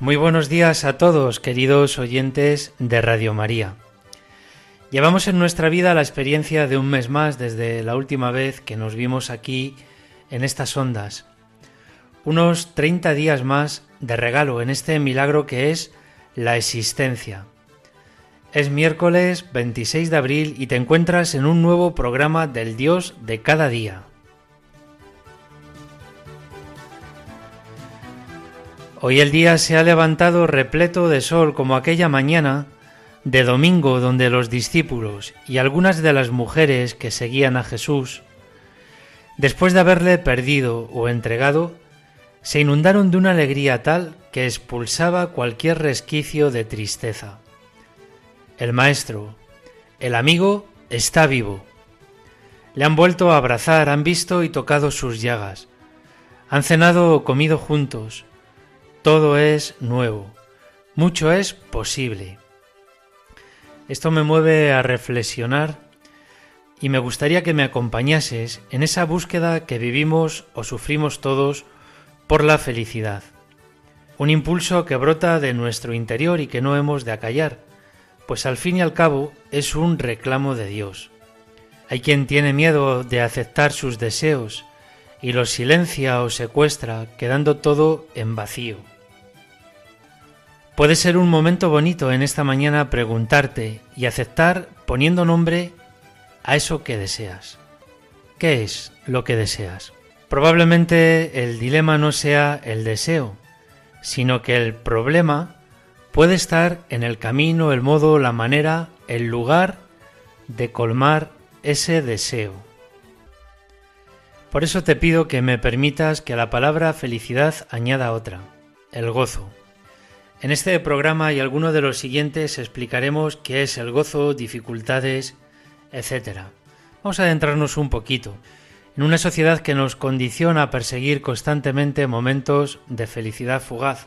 Muy buenos días a todos, queridos oyentes de Radio María. Llevamos en nuestra vida la experiencia de un mes más desde la última vez que nos vimos aquí en estas ondas. Unos 30 días más de regalo en este milagro que es la existencia. Es miércoles 26 de abril y te encuentras en un nuevo programa del Dios de cada día. Hoy el día se ha levantado repleto de sol como aquella mañana de domingo donde los discípulos y algunas de las mujeres que seguían a Jesús, después de haberle perdido o entregado, se inundaron de una alegría tal que expulsaba cualquier resquicio de tristeza. El Maestro, el amigo, está vivo. Le han vuelto a abrazar, han visto y tocado sus llagas, han cenado o comido juntos, todo es nuevo, mucho es posible. Esto me mueve a reflexionar y me gustaría que me acompañases en esa búsqueda que vivimos o sufrimos todos por la felicidad. Un impulso que brota de nuestro interior y que no hemos de acallar, pues al fin y al cabo es un reclamo de Dios. Hay quien tiene miedo de aceptar sus deseos y los silencia o secuestra, quedando todo en vacío. Puede ser un momento bonito en esta mañana preguntarte y aceptar poniendo nombre a eso que deseas. ¿Qué es lo que deseas? Probablemente el dilema no sea el deseo, sino que el problema puede estar en el camino, el modo, la manera, el lugar de colmar ese deseo. Por eso te pido que me permitas que a la palabra felicidad añada otra, el gozo. En este programa y alguno de los siguientes explicaremos qué es el gozo, dificultades, etc. Vamos a adentrarnos un poquito en una sociedad que nos condiciona a perseguir constantemente momentos de felicidad fugaz.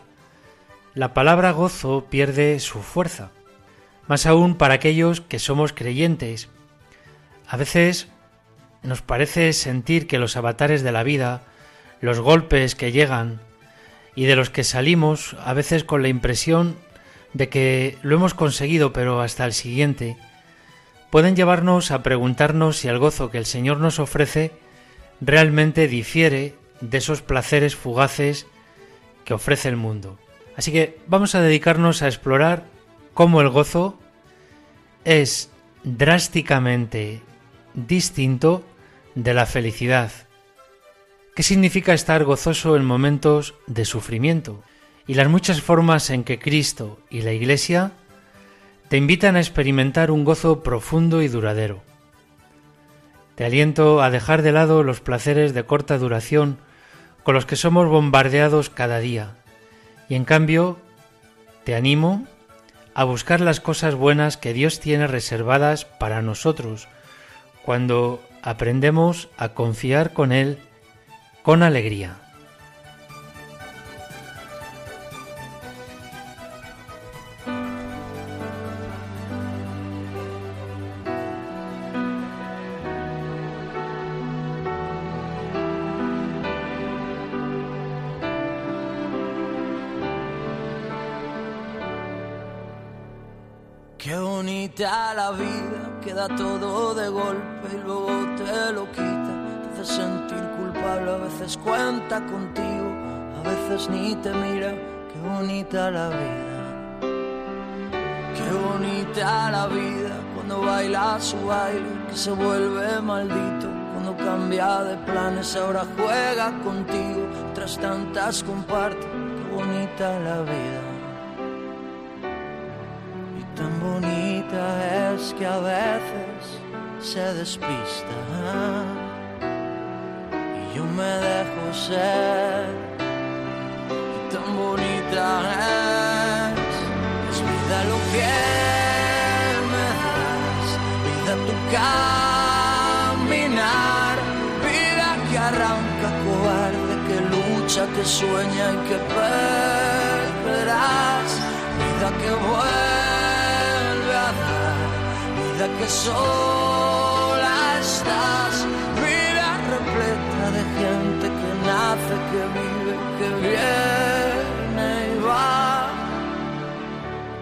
La palabra gozo pierde su fuerza, más aún para aquellos que somos creyentes. A veces nos parece sentir que los avatares de la vida, los golpes que llegan, y de los que salimos a veces con la impresión de que lo hemos conseguido pero hasta el siguiente, pueden llevarnos a preguntarnos si el gozo que el Señor nos ofrece realmente difiere de esos placeres fugaces que ofrece el mundo. Así que vamos a dedicarnos a explorar cómo el gozo es drásticamente distinto de la felicidad ¿Qué significa estar gozoso en momentos de sufrimiento? Y las muchas formas en que Cristo y la Iglesia te invitan a experimentar un gozo profundo y duradero. Te aliento a dejar de lado los placeres de corta duración con los que somos bombardeados cada día y en cambio te animo a buscar las cosas buenas que Dios tiene reservadas para nosotros cuando aprendemos a confiar con Él con alegría. Qué bonita la vida, queda todo de golpe y luego te lo quita, sentir a veces cuenta contigo, a veces ni te mira. Qué bonita la vida, qué bonita la vida cuando baila su baile, que se vuelve maldito. Cuando cambia de planes, ahora juega contigo, tras tantas comparte. Qué bonita la vida. Y tan bonita es que a veces se despista yo me dejo ser. Y tan bonita es, es vida lo que me das, vida tu caminar, vida que arranca cobarde, que lucha, que sueña y que perderás, vida que vuelve a dar, vida que sola estás, vida repleta que vive, que viene y va.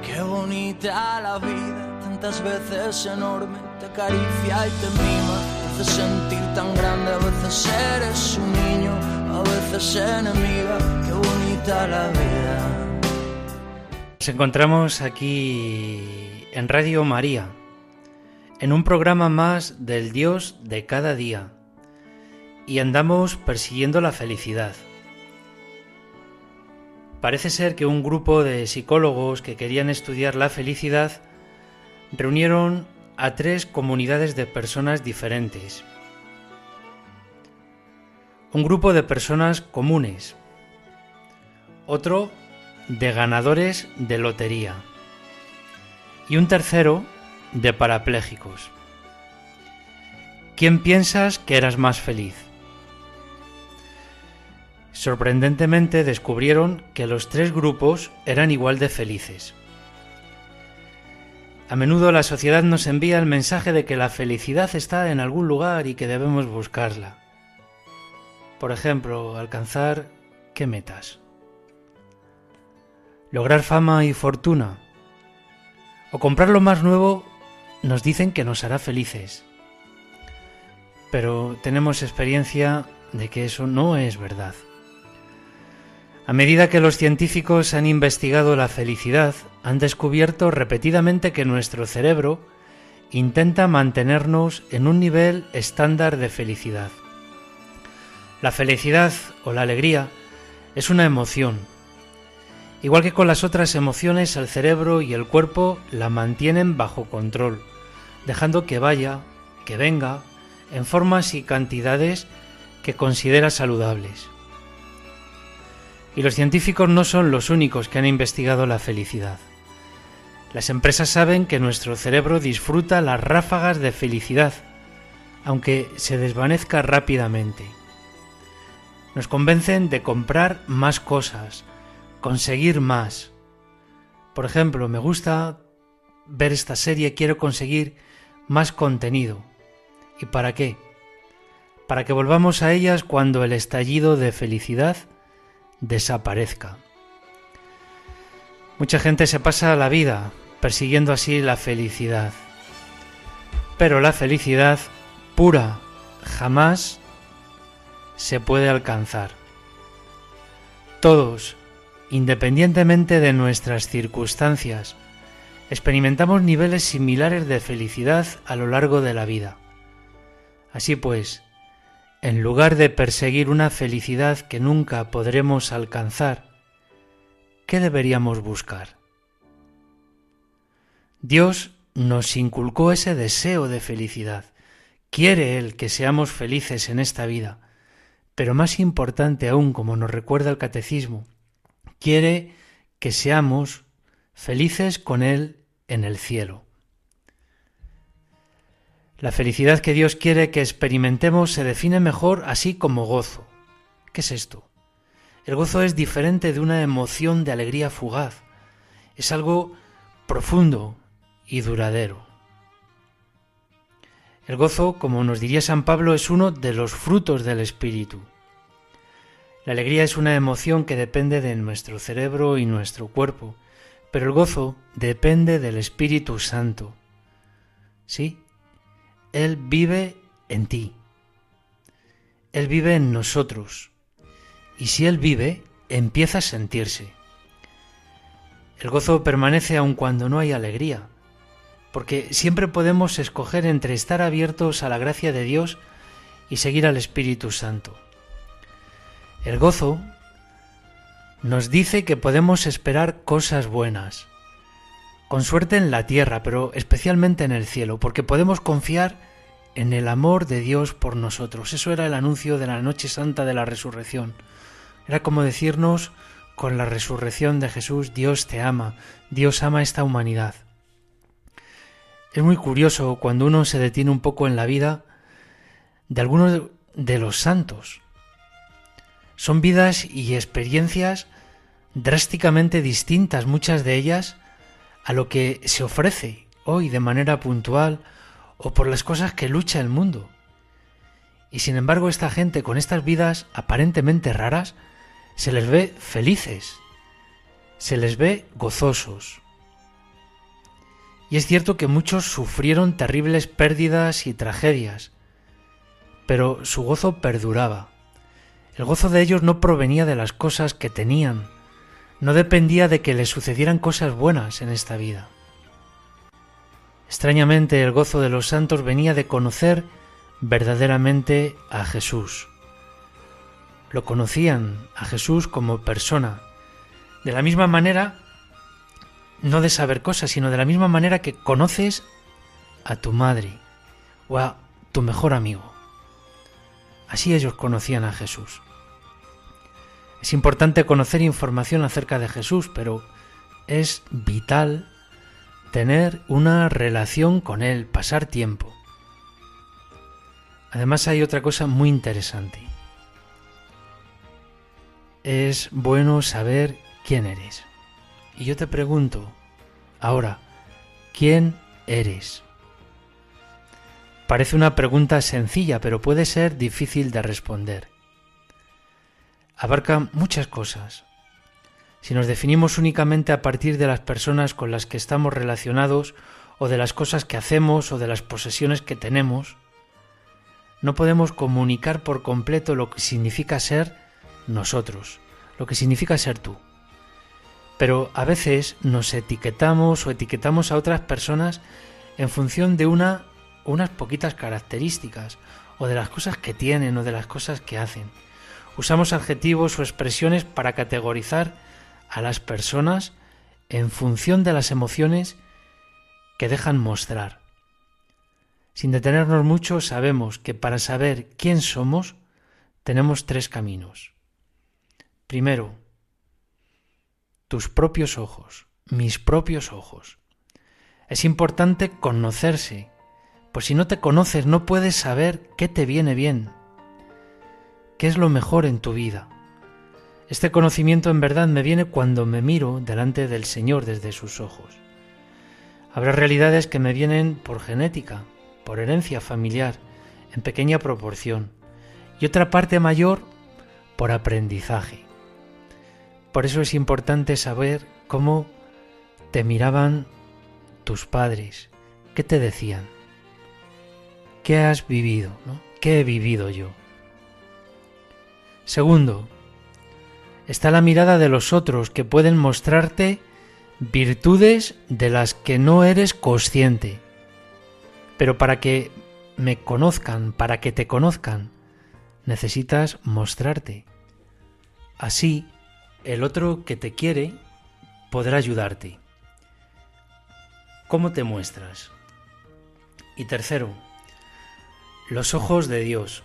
Qué bonita la vida, tantas veces enorme, te acaricia y te mima sentir tan grande, a veces eres un niño, a veces enemiga, qué bonita la vida. Nos encontramos aquí en Radio María, en un programa más del Dios de cada día, y andamos persiguiendo la felicidad. Parece ser que un grupo de psicólogos que querían estudiar la felicidad reunieron a tres comunidades de personas diferentes. Un grupo de personas comunes, otro de ganadores de lotería y un tercero de parapléjicos. ¿Quién piensas que eras más feliz? Sorprendentemente descubrieron que los tres grupos eran igual de felices. A menudo la sociedad nos envía el mensaje de que la felicidad está en algún lugar y que debemos buscarla. Por ejemplo, alcanzar qué metas. Lograr fama y fortuna. O comprar lo más nuevo nos dicen que nos hará felices. Pero tenemos experiencia de que eso no es verdad. A medida que los científicos han investigado la felicidad, han descubierto repetidamente que nuestro cerebro intenta mantenernos en un nivel estándar de felicidad. La felicidad o la alegría es una emoción. Igual que con las otras emociones, el cerebro y el cuerpo la mantienen bajo control, dejando que vaya, que venga, en formas y cantidades que considera saludables. Y los científicos no son los únicos que han investigado la felicidad. Las empresas saben que nuestro cerebro disfruta las ráfagas de felicidad, aunque se desvanezca rápidamente. Nos convencen de comprar más cosas, conseguir más. Por ejemplo, me gusta ver esta serie, quiero conseguir más contenido. ¿Y para qué? Para que volvamos a ellas cuando el estallido de felicidad desaparezca. Mucha gente se pasa la vida persiguiendo así la felicidad. Pero la felicidad pura jamás se puede alcanzar. Todos, independientemente de nuestras circunstancias, experimentamos niveles similares de felicidad a lo largo de la vida. Así pues, en lugar de perseguir una felicidad que nunca podremos alcanzar, ¿qué deberíamos buscar? Dios nos inculcó ese deseo de felicidad. Quiere Él que seamos felices en esta vida, pero más importante aún, como nos recuerda el catecismo, quiere que seamos felices con Él en el cielo. La felicidad que Dios quiere que experimentemos se define mejor así como gozo. ¿Qué es esto? El gozo es diferente de una emoción de alegría fugaz. Es algo profundo y duradero. El gozo, como nos diría San Pablo, es uno de los frutos del Espíritu. La alegría es una emoción que depende de nuestro cerebro y nuestro cuerpo, pero el gozo depende del Espíritu Santo. Sí, él vive en ti. Él vive en nosotros. Y si Él vive, empieza a sentirse. El gozo permanece aun cuando no hay alegría, porque siempre podemos escoger entre estar abiertos a la gracia de Dios y seguir al Espíritu Santo. El gozo nos dice que podemos esperar cosas buenas, con suerte en la tierra, pero especialmente en el cielo, porque podemos confiar en el amor de Dios por nosotros. Eso era el anuncio de la noche santa de la resurrección. Era como decirnos con la resurrección de Jesús, Dios te ama, Dios ama esta humanidad. Es muy curioso cuando uno se detiene un poco en la vida de algunos de los santos. Son vidas y experiencias drásticamente distintas, muchas de ellas, a lo que se ofrece hoy de manera puntual o por las cosas que lucha el mundo. Y sin embargo esta gente con estas vidas aparentemente raras se les ve felices, se les ve gozosos. Y es cierto que muchos sufrieron terribles pérdidas y tragedias, pero su gozo perduraba. El gozo de ellos no provenía de las cosas que tenían, no dependía de que les sucedieran cosas buenas en esta vida. Extrañamente el gozo de los santos venía de conocer verdaderamente a Jesús. Lo conocían a Jesús como persona. De la misma manera, no de saber cosas, sino de la misma manera que conoces a tu madre o a tu mejor amigo. Así ellos conocían a Jesús. Es importante conocer información acerca de Jesús, pero es vital tener una relación con Él, pasar tiempo. Además hay otra cosa muy interesante. Es bueno saber quién eres. Y yo te pregunto, ahora, ¿quién eres? Parece una pregunta sencilla, pero puede ser difícil de responder. Abarca muchas cosas. Si nos definimos únicamente a partir de las personas con las que estamos relacionados, o de las cosas que hacemos, o de las posesiones que tenemos, no podemos comunicar por completo lo que significa ser nosotros, lo que significa ser tú. Pero a veces nos etiquetamos o etiquetamos a otras personas en función de una unas poquitas características, o de las cosas que tienen, o de las cosas que hacen. Usamos adjetivos o expresiones para categorizar a las personas en función de las emociones que dejan mostrar. Sin detenernos mucho, sabemos que para saber quién somos tenemos tres caminos. Primero, tus propios ojos, mis propios ojos. Es importante conocerse, pues si no te conoces no puedes saber qué te viene bien, qué es lo mejor en tu vida. Este conocimiento en verdad me viene cuando me miro delante del Señor desde sus ojos. Habrá realidades que me vienen por genética, por herencia familiar, en pequeña proporción, y otra parte mayor por aprendizaje. Por eso es importante saber cómo te miraban tus padres, qué te decían. ¿Qué has vivido? ¿Qué he vivido yo? Segundo, está la mirada de los otros que pueden mostrarte virtudes de las que no eres consciente. Pero para que me conozcan, para que te conozcan, necesitas mostrarte. Así, el otro que te quiere podrá ayudarte. ¿Cómo te muestras? Y tercero, los ojos de Dios.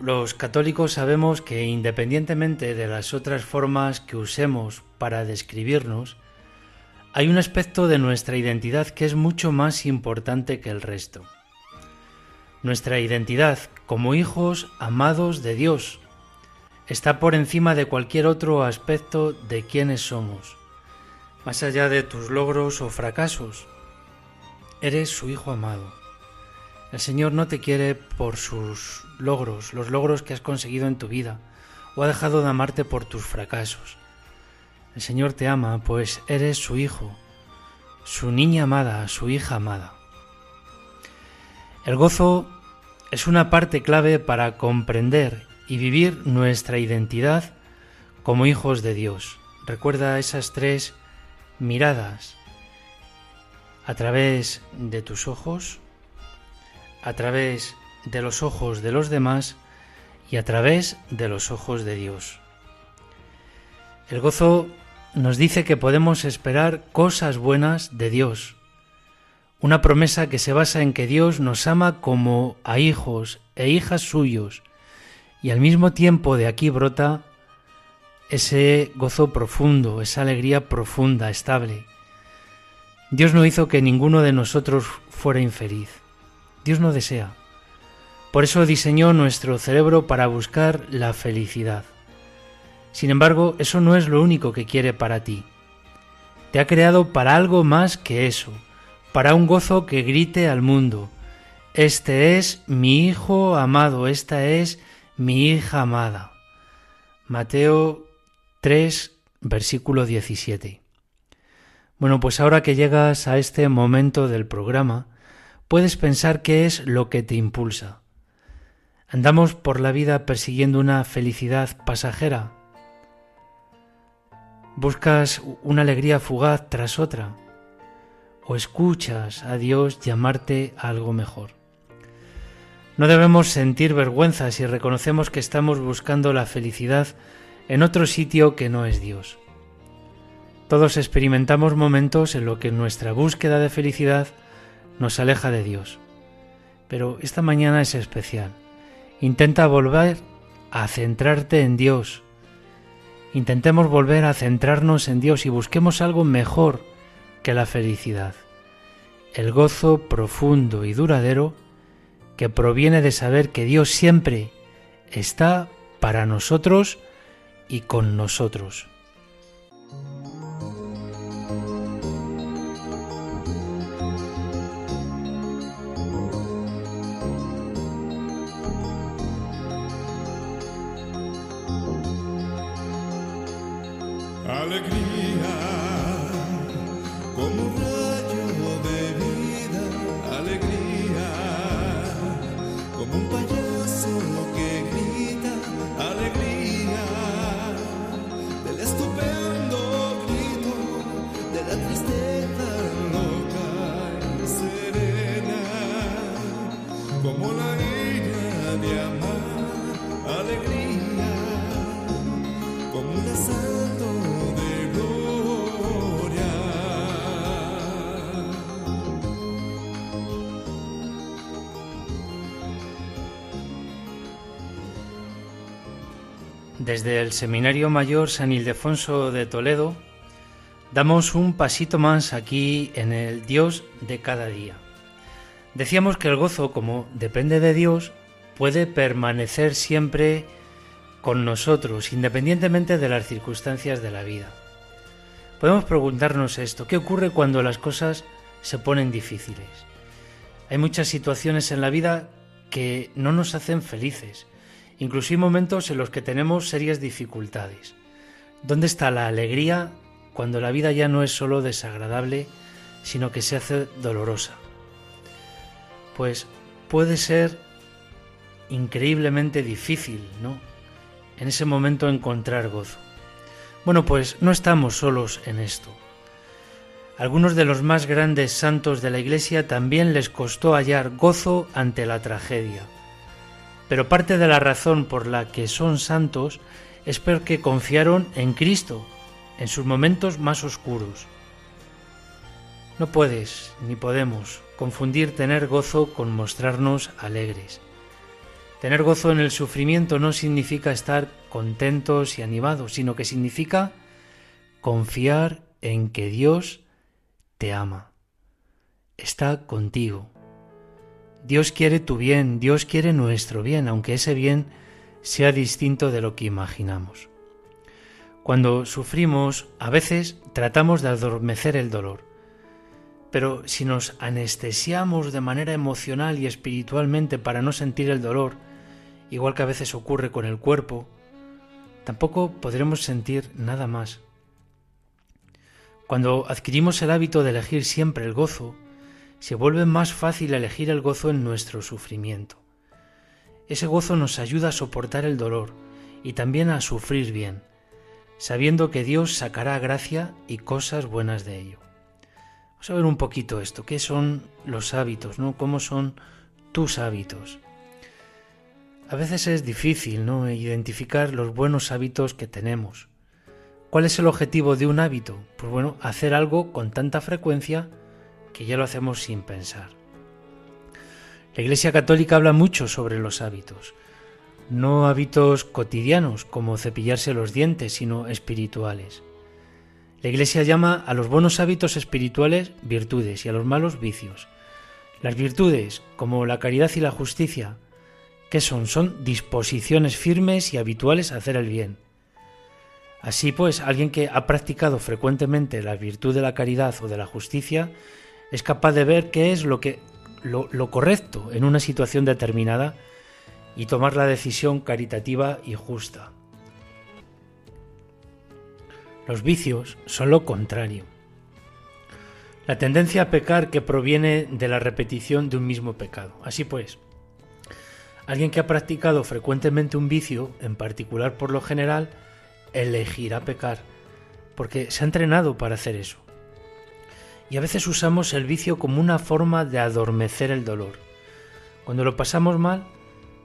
Los católicos sabemos que independientemente de las otras formas que usemos para describirnos, hay un aspecto de nuestra identidad que es mucho más importante que el resto. Nuestra identidad como hijos amados de Dios está por encima de cualquier otro aspecto de quienes somos, más allá de tus logros o fracasos. Eres su hijo amado el Señor no te quiere por sus logros, los logros que has conseguido en tu vida, o ha dejado de amarte por tus fracasos. El Señor te ama, pues eres su hijo, su niña amada, su hija amada. El gozo es una parte clave para comprender y vivir nuestra identidad como hijos de Dios. Recuerda esas tres miradas a través de tus ojos, a través de los ojos de los demás y a través de los ojos de Dios. El gozo nos dice que podemos esperar cosas buenas de Dios, una promesa que se basa en que Dios nos ama como a hijos e hijas suyos, y al mismo tiempo de aquí brota ese gozo profundo, esa alegría profunda, estable. Dios no hizo que ninguno de nosotros fuera infeliz. Dios no desea. Por eso diseñó nuestro cerebro para buscar la felicidad. Sin embargo, eso no es lo único que quiere para ti. Te ha creado para algo más que eso, para un gozo que grite al mundo. Este es mi Hijo amado, esta es mi hija amada. Mateo 3, versículo 17. Bueno, pues ahora que llegas a este momento del programa, puedes pensar qué es lo que te impulsa. ¿Andamos por la vida persiguiendo una felicidad pasajera? ¿Buscas una alegría fugaz tras otra? ¿O escuchas a Dios llamarte a algo mejor? No debemos sentir vergüenza si reconocemos que estamos buscando la felicidad en otro sitio que no es Dios. Todos experimentamos momentos en los que nuestra búsqueda de felicidad nos aleja de Dios. Pero esta mañana es especial. Intenta volver a centrarte en Dios. Intentemos volver a centrarnos en Dios y busquemos algo mejor que la felicidad. El gozo profundo y duradero que proviene de saber que Dios siempre está para nosotros y con nosotros. alegría, como un rayo de vida, alegría, como un payaso que grita, alegría, del estupendo grito de la tristeza loca y serena, como la ira de amar, alegría, como un asalto. Desde el Seminario Mayor San Ildefonso de Toledo damos un pasito más aquí en el Dios de cada día. Decíamos que el gozo, como depende de Dios, puede permanecer siempre con nosotros, independientemente de las circunstancias de la vida. Podemos preguntarnos esto, ¿qué ocurre cuando las cosas se ponen difíciles? Hay muchas situaciones en la vida que no nos hacen felices, Incluso hay momentos en los que tenemos serias dificultades. ¿Dónde está la alegría cuando la vida ya no es solo desagradable, sino que se hace dolorosa? Pues puede ser increíblemente difícil, ¿no? En ese momento encontrar gozo. Bueno, pues no estamos solos en esto. Algunos de los más grandes santos de la Iglesia también les costó hallar gozo ante la tragedia. Pero parte de la razón por la que son santos es porque confiaron en Cristo en sus momentos más oscuros. No puedes ni podemos confundir tener gozo con mostrarnos alegres. Tener gozo en el sufrimiento no significa estar contentos y animados, sino que significa confiar en que Dios te ama, está contigo, Dios quiere tu bien, Dios quiere nuestro bien, aunque ese bien sea distinto de lo que imaginamos. Cuando sufrimos, a veces tratamos de adormecer el dolor, pero si nos anestesiamos de manera emocional y espiritualmente para no sentir el dolor, igual que a veces ocurre con el cuerpo, tampoco podremos sentir nada más. Cuando adquirimos el hábito de elegir siempre el gozo, se vuelve más fácil elegir el gozo en nuestro sufrimiento. Ese gozo nos ayuda a soportar el dolor y también a sufrir bien, sabiendo que Dios sacará gracia y cosas buenas de ello. Vamos a ver un poquito esto, qué son los hábitos, ¿no? ¿Cómo son tus hábitos? A veces es difícil, ¿no? identificar los buenos hábitos que tenemos. ¿Cuál es el objetivo de un hábito? Pues bueno, hacer algo con tanta frecuencia que ya lo hacemos sin pensar. La Iglesia Católica habla mucho sobre los hábitos, no hábitos cotidianos como cepillarse los dientes, sino espirituales. La Iglesia llama a los buenos hábitos espirituales virtudes y a los malos vicios. Las virtudes, como la caridad y la justicia, ¿Qué son? Son disposiciones firmes y habituales a hacer el bien. Así pues, alguien que ha practicado frecuentemente la virtud de la caridad o de la justicia es capaz de ver qué es lo que lo, correcto en una situación determinada y tomar la decisión caritativa y justa. Los vicios son lo contrario. La tendencia a pecar que proviene de la repetición de un mismo pecado. Así pues, alguien que ha practicado frecuentemente un vicio, en particular por lo general, elegirá pecar, porque se ha entrenado para hacer eso. Y a veces usamos el vicio como una forma de adormecer el dolor. Cuando lo pasamos mal,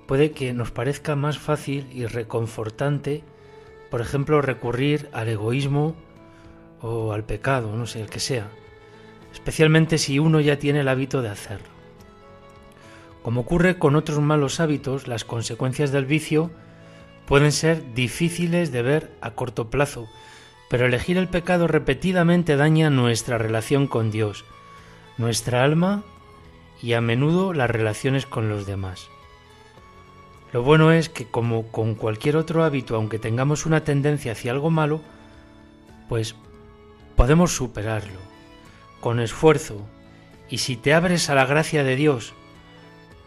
puede que nos parezca más fácil y reconfortante, por ejemplo, recurrir al egoísmo o al pecado, no sé, el que sea, especialmente si uno ya tiene el hábito de hacerlo. Como ocurre con otros malos hábitos, las consecuencias del vicio pueden ser difíciles de ver a corto plazo, pero elegir el pecado repetidamente daña nuestra relación con Dios, nuestra alma y a menudo las relaciones con los demás. Lo bueno es que como con cualquier otro hábito, aunque tengamos una tendencia hacia algo malo, pues podemos superarlo con esfuerzo y si te abres a la gracia de Dios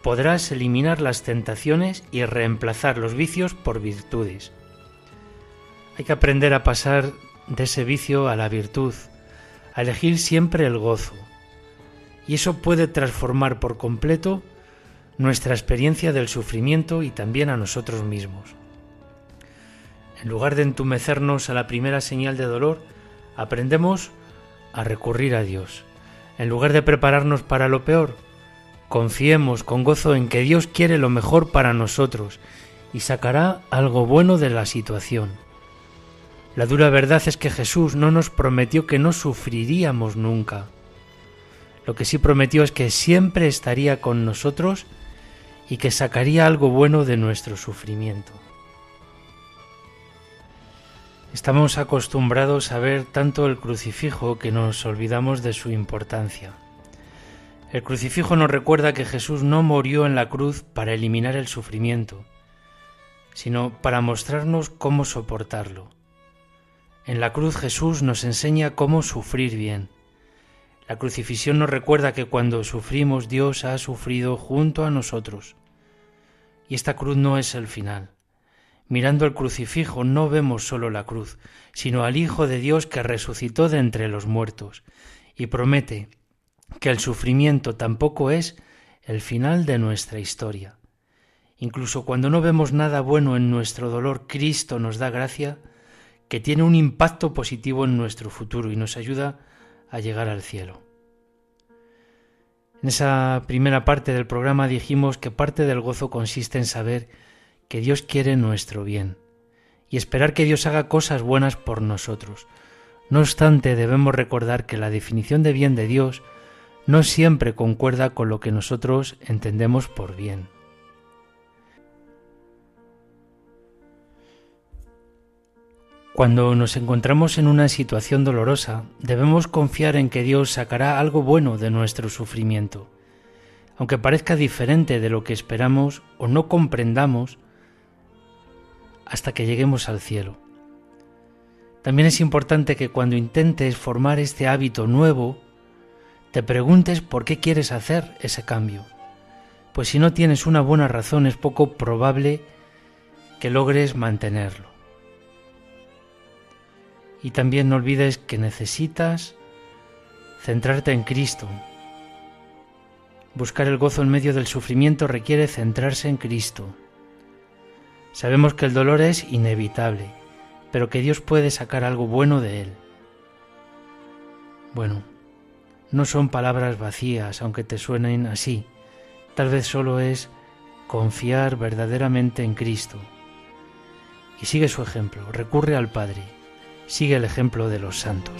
podrás eliminar las tentaciones y reemplazar los vicios por virtudes. Hay que aprender a pasar de ese vicio a la virtud, a elegir siempre el gozo. Y eso puede transformar por completo nuestra experiencia del sufrimiento y también a nosotros mismos. En lugar de entumecernos a la primera señal de dolor, aprendemos a recurrir a Dios. En lugar de prepararnos para lo peor, Confiemos con gozo en que Dios quiere lo mejor para nosotros y sacará algo bueno de la situación. La dura verdad es que Jesús no nos prometió que no sufriríamos nunca. Lo que sí prometió es que siempre estaría con nosotros y que sacaría algo bueno de nuestro sufrimiento. Estamos acostumbrados a ver tanto el crucifijo que nos olvidamos de su importancia. El crucifijo nos recuerda que Jesús no murió en la cruz para eliminar el sufrimiento, sino para mostrarnos cómo soportarlo. En la cruz Jesús nos enseña cómo sufrir bien. La crucifixión nos recuerda que cuando sufrimos Dios ha sufrido junto a nosotros. Y esta cruz no es el final. Mirando el crucifijo no vemos solo la cruz, sino al Hijo de Dios que resucitó de entre los muertos y promete que el sufrimiento tampoco es el final de nuestra historia. Incluso cuando no vemos nada bueno en nuestro dolor, Cristo nos da gracia que tiene un impacto positivo en nuestro futuro y nos ayuda a llegar al cielo. En esa primera parte del programa dijimos que parte del gozo consiste en saber que Dios quiere nuestro bien y esperar que Dios haga cosas buenas por nosotros. No obstante, debemos recordar que la definición de bien de Dios no siempre concuerda con lo que nosotros entendemos por bien. Cuando nos encontramos en una situación dolorosa, debemos confiar en que Dios sacará algo bueno de nuestro sufrimiento. Aunque parezca diferente de lo que esperamos o no comprendamos hasta que lleguemos al cielo. También es importante que cuando intentes formar este hábito nuevo, te preguntes por qué quieres hacer ese cambio, pues si no tienes una buena razón es poco probable que logres mantenerlo. Y también no olvides que necesitas centrarte en Cristo. Buscar el gozo en medio del sufrimiento requiere centrarse en Cristo. Sabemos que el dolor es inevitable, pero que Dios puede sacar algo bueno de él. Bueno, no son palabras vacías, aunque te suenen así. Tal vez solo es confiar verdaderamente en Cristo. Y sigue su ejemplo, recurre al Padre, sigue el ejemplo de los santos.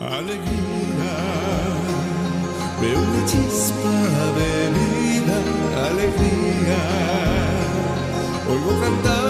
Alegría, veo una chispa de vida, alegría, oigo cantar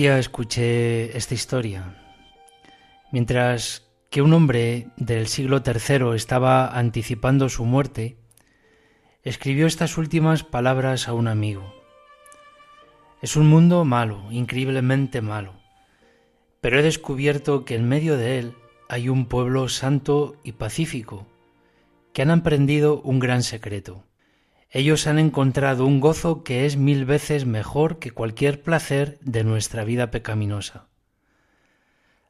día escuché esta historia. Mientras que un hombre del siglo III estaba anticipando su muerte, escribió estas últimas palabras a un amigo. Es un mundo malo, increíblemente malo, pero he descubierto que en medio de él hay un pueblo santo y pacífico, que han aprendido un gran secreto. Ellos han encontrado un gozo que es mil veces mejor que cualquier placer de nuestra vida pecaminosa.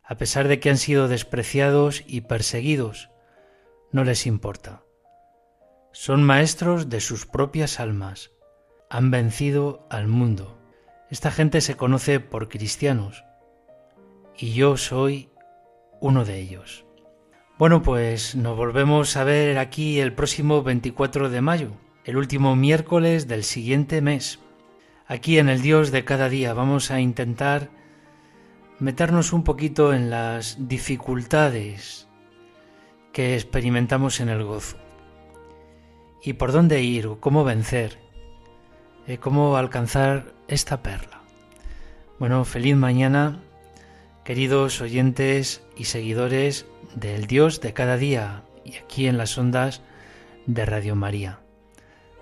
A pesar de que han sido despreciados y perseguidos, no les importa. Son maestros de sus propias almas. Han vencido al mundo. Esta gente se conoce por cristianos y yo soy uno de ellos. Bueno, pues nos volvemos a ver aquí el próximo 24 de mayo, el último miércoles del siguiente mes. Aquí en el Dios de cada día vamos a intentar meternos un poquito en las dificultades que experimentamos en el gozo. Y por dónde ir, cómo vencer, eh, cómo alcanzar esta perla. Bueno, feliz mañana, queridos oyentes y seguidores del Dios de cada día y aquí en las ondas de Radio María.